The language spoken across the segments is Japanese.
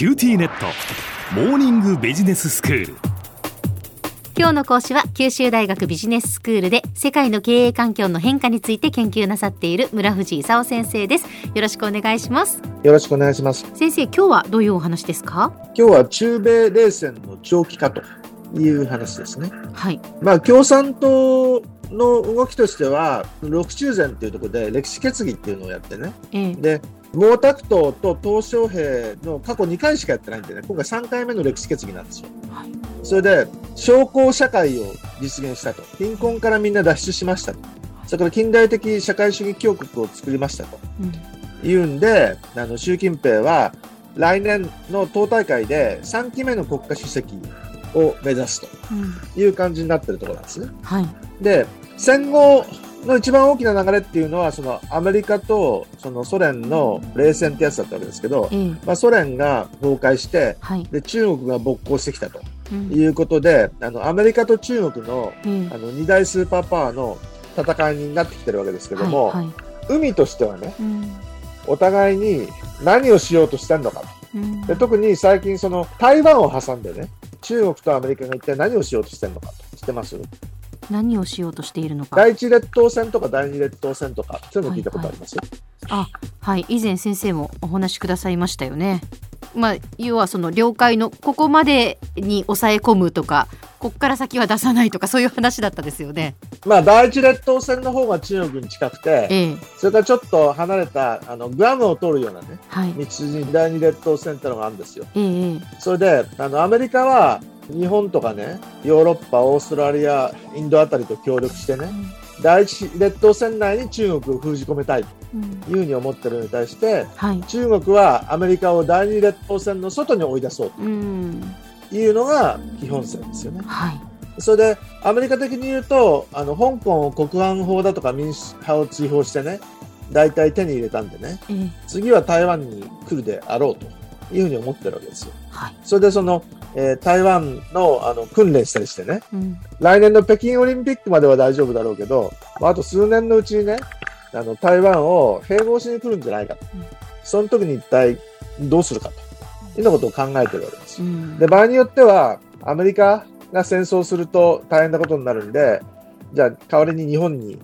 QTnet。モーニングビジネススクール。今日の講師は九州大学ビジネススクールで世界の経営環境の変化について研究なさっている村藤功先生です。よろしくお願いします。よろしくお願いします。先生今日はどういうお話ですか？今日は中米冷戦の長期化という話ですね。はい。まあ、共産党の動きとしては、六中全っていうところで歴史決議っていうのをやってね。ええで、毛沢東と鄧小平の過去2回しかやってないんでね、今回3回目の歴史決議なんですよ。はいそれで、小康社会を実現したと。貧困からみんな脱出しましたと。それから近代的社会主義強国を作りましたと。うん言うんで、あの習近平は来年の党大会で3期目の国家主席を目指すうんという感じになってるところなんですね。はいで、戦後の一番大きな流れっていうのは、そのアメリカとそのソ連の冷戦ってやつだったわけですけど、ええまあ、ソ連が崩壊して、はい。で中国が勃興してきたとうん。いうことで、あのアメリカと中国のええあの二大スーパーパワーの戦いになってきてるわけですけども、はいはい。海としてはね、うん。お互いに何をしようとしてんのかと。うん。で特に最近その台湾を挟んでね、中国とアメリカが一体何をしようとしてるのかと。知ってます？何をしようとしているのか。第一列島線とか第二列島線とか、そういうの聞いたことあります、あはい。以前先生もお話しくださいましたよね。まあ要はその領海のここまでに抑え込むとかこっから先は出さないとかそういう話だったですよね。まあ第一列島線の方が中国に近くて、ええ。それからちょっと離れたあのグアムを通るようなね、はい。道筋に第二列島線ってのがあるんですよ。え。それで、あのアメリカは日本とかね、ヨーロッパ、オーストラリア、インドあたりと協力してね、第一列島線内に中国を封じ込めたいうん。というふうに思ってるのに対して、はい。中国はアメリカを第二列島線の外に追い出そううん。というのが基本線ですよね。はい。それで、アメリカ的に言うと、あの、香港を国安法だとか民主派を追放してね、大体手に入れたんでね、ええ。次は台湾に来るであろうというふうに思ってるわけですよ。はい。それでその、えー台湾のあの訓練したりしてね、うん来年の北京オリンピックまでは大丈夫だろうけど、まあ、あと数年のうちにね、あの台湾を併合しに来るんじゃないかと。うんその時に一体どうするかと。いうようなことを考えてるわけですよ。うんで、場合によっては、アメリカが戦争すると大変なことになるんで、じゃあ代わりに日本に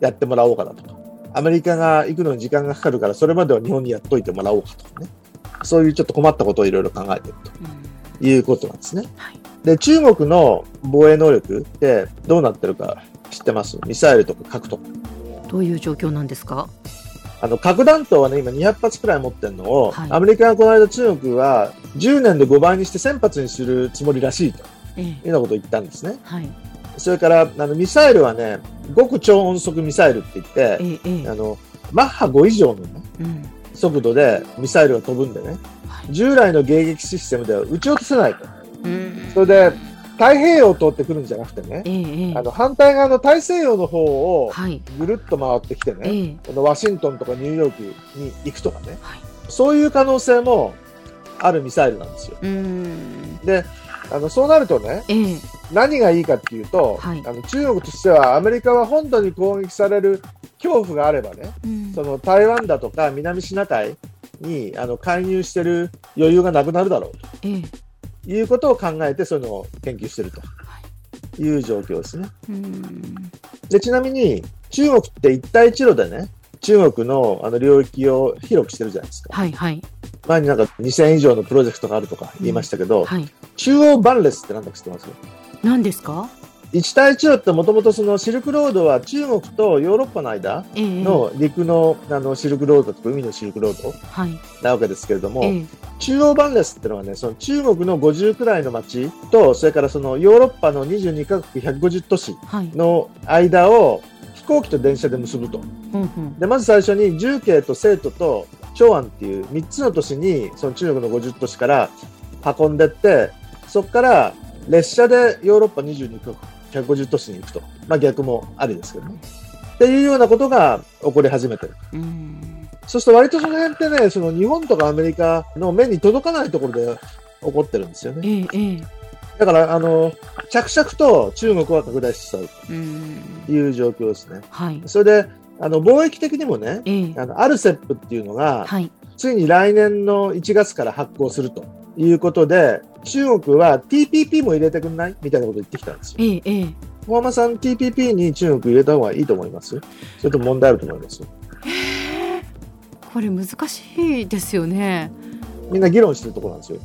やってもらおうかなとか。アメリカが行くのに時間がかかるから、それまでは日本にやっといてもらおうかとかね。そういうちょっと困ったことをいろいろ考えているうんということなんですね。はい。で、中国の防衛能力ってどうなってるか知ってます？ミサイルとか核とか。どういう状況なんですか？あの、核弾頭はね、今200発くらい持ってるのを、はい。アメリカがこの間中国は10年で5倍にして1000発にするつもりらしいとええ。いうようなことを言ったんですね。はい。それから、あの、ミサイルはね、極超音速ミサイルって言って、ええええ。あの、マッハ5以上のね、うん速度でミサイルが飛ぶんでね、はい。従来の迎撃システムでは撃ち落とせないと。うん。それで、太平洋を通ってくるんじゃなくてね、えあの、反対側の大西洋の方をはい。ぐるっと回ってきてね、ええ。このワシントンとかニューヨークに行くとかね、はい。そういう可能性もあるミサイルなんですよ。うん。で、あの、そうなるとね、ええ。何がいいかっていうと、はい。あの中国としてはアメリカは本土に攻撃される恐怖があればね、うん。その台湾だとか南シナ海にあの介入してる余裕がなくなるだろうええ。ということを考えてそういうのを研究してると。いう状況ですね。うん。でちなみに中国って一帯一路でね、中国のあの領域を広くしてるじゃないですか。はいはい前になんか2000以上のプロジェクトがあるとか言いましたけど、はい。中央バンレスって何だか知ってます？何ですか？一帯一路ってもともとそのシルクロードは中国とヨーロッパの間ええ。の陸のあのシルクロードとか海のシルクロードはい。なわけですけれども、ええ。中央バンレスってのはね、その中国の50くらいの町と、それからそのヨーロッパの22カ国150都市はい。の間を飛行機と電車で結ぶと。うんうん。で、まず最初に重慶と成都と長安っていう3つの都市に、その中国の50都市から運んでって、そこから列車でヨーロッパ22カ国150都市に行くと。まあ逆もありですけどね。っていうようなことが起こり始めてる。うんそうすると割とその辺ってね、その日本とかアメリカの目に届かないところで起こってるんですよね。ええええだから、あの、着々と中国は拡大しつつあるうんという状況ですね。はいそれで、あの、貿易的にもね、ええ。あの、アルセップっていうのが、はい。ついに来年の1月から発行するということで、中国は TPP も入れてくんないみたいなこと言ってきたんですよ。ええええ。小浜さん、TPP に中国入れた方がいいと思います？それとも問題あると思います。これ難しいですよね。みんな議論してるところなんですよ。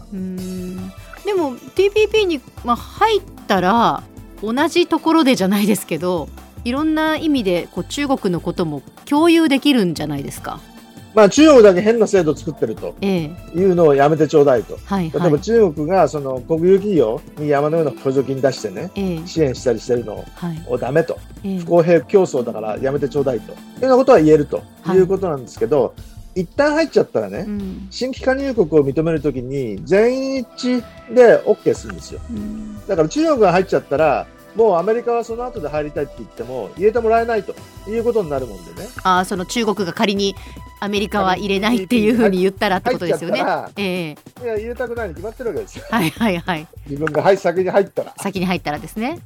でも TPP に、まあ、入ったら同じところでじゃないですけどいろんな意味でこう中国のことも共有できるんじゃないですか？まあ中国だけ変な制度を作ってるとええいうのをやめてちょうだいと。はい例えばはい。中国がその国有企業に山のような補助金出してね、ええ支援したりしてるのはいをダメと。ええ不公平競争だからやめてちょうだいと。いうようなことは言えるとはいいうことなんですけど、一旦入っちゃったらね、うん新規加入国を認めるときに全員一致で OK するんですよ。うんだから中国が入っちゃったら、もうアメリカはその後で入りたいって言っても入れてもらえないということになるもんでね。ああその中国が仮にアメリカは入れないっていうふうに言ったらってことですよね。ええいや、入れたくないに決まってるわけですよ。はいはいはい 自分がはい先に入ったら。先に入ったらですね。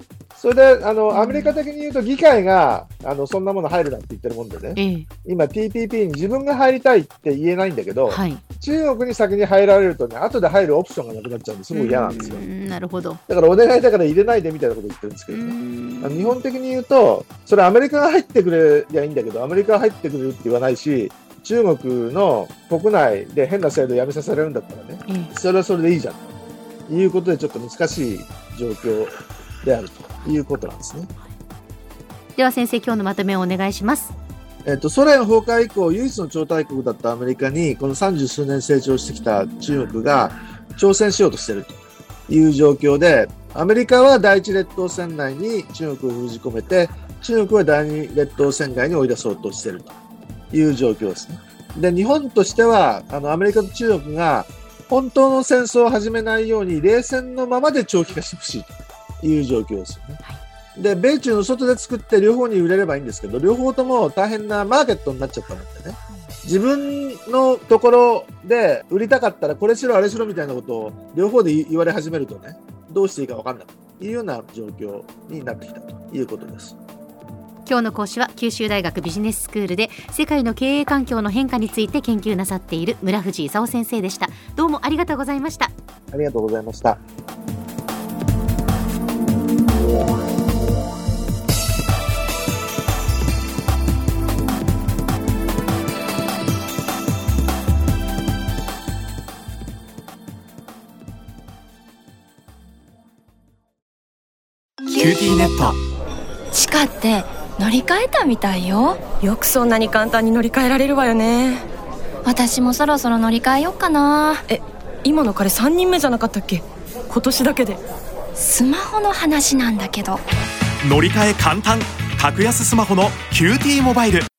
それで、あの、アメリカ的に言うと議会が、あの、そんなもの入るなって言ってるもんでね。ええ今 TPP に自分が入りたいって言えないんだけど、はい。中国に先に入られるとね、後で入るオプションがなくなっちゃうんですごい嫌なんですよう。んなるほど。だからお願いだから入れないでみたいなこと言ってるんですけうどね。日本的に言うと、それアメリカが入ってくれりゃいいんだけど、アメリカが入ってくれるって言わないし、中国の国内で変な制度をやめさせられるんだったらね、ええそれはそれでいいじゃんということで、ちょっと難しい状況であるということなんですね。では先生今日のまとめをお願いします。えっと、ソ連崩壊以降、唯一の超大国だったアメリカに、この三十数年成長してきた中国が挑戦しようとしているという状況で、アメリカは第一列島線内に中国を封じ込めて、中国は第二列島線外に追い出そうとしているという状況ですね。で、日本としては、あの、アメリカと中国が本当の戦争を始めないように、冷戦のままで長期化してほしいという状況ですよね。で、米中の外で作って両方に売れればいいんですけど、両方とも大変なマーケットになっちゃったのでね。自分のところで売りたかったらこれしろあれしろみたいなことを両方で言われ始めるとね、どうしていいか分かんないというような状況になってきたということです。今日の講師は九州大学ビジネススクールで世界の経営環境の変化について研究なさっている村藤勲先生でした。どうもありがとうございました。ありがとうございました。キューティーネット。地下って乗り換えたみたいよ。よくそんなに簡単に乗り換えられるわよね。私もそろそろ乗り換えよっかな。え今の彼3人目じゃなかったっけ？今年だけでスマホの話なんだけど。乗り換え簡単。格安スマホの QT モバイル。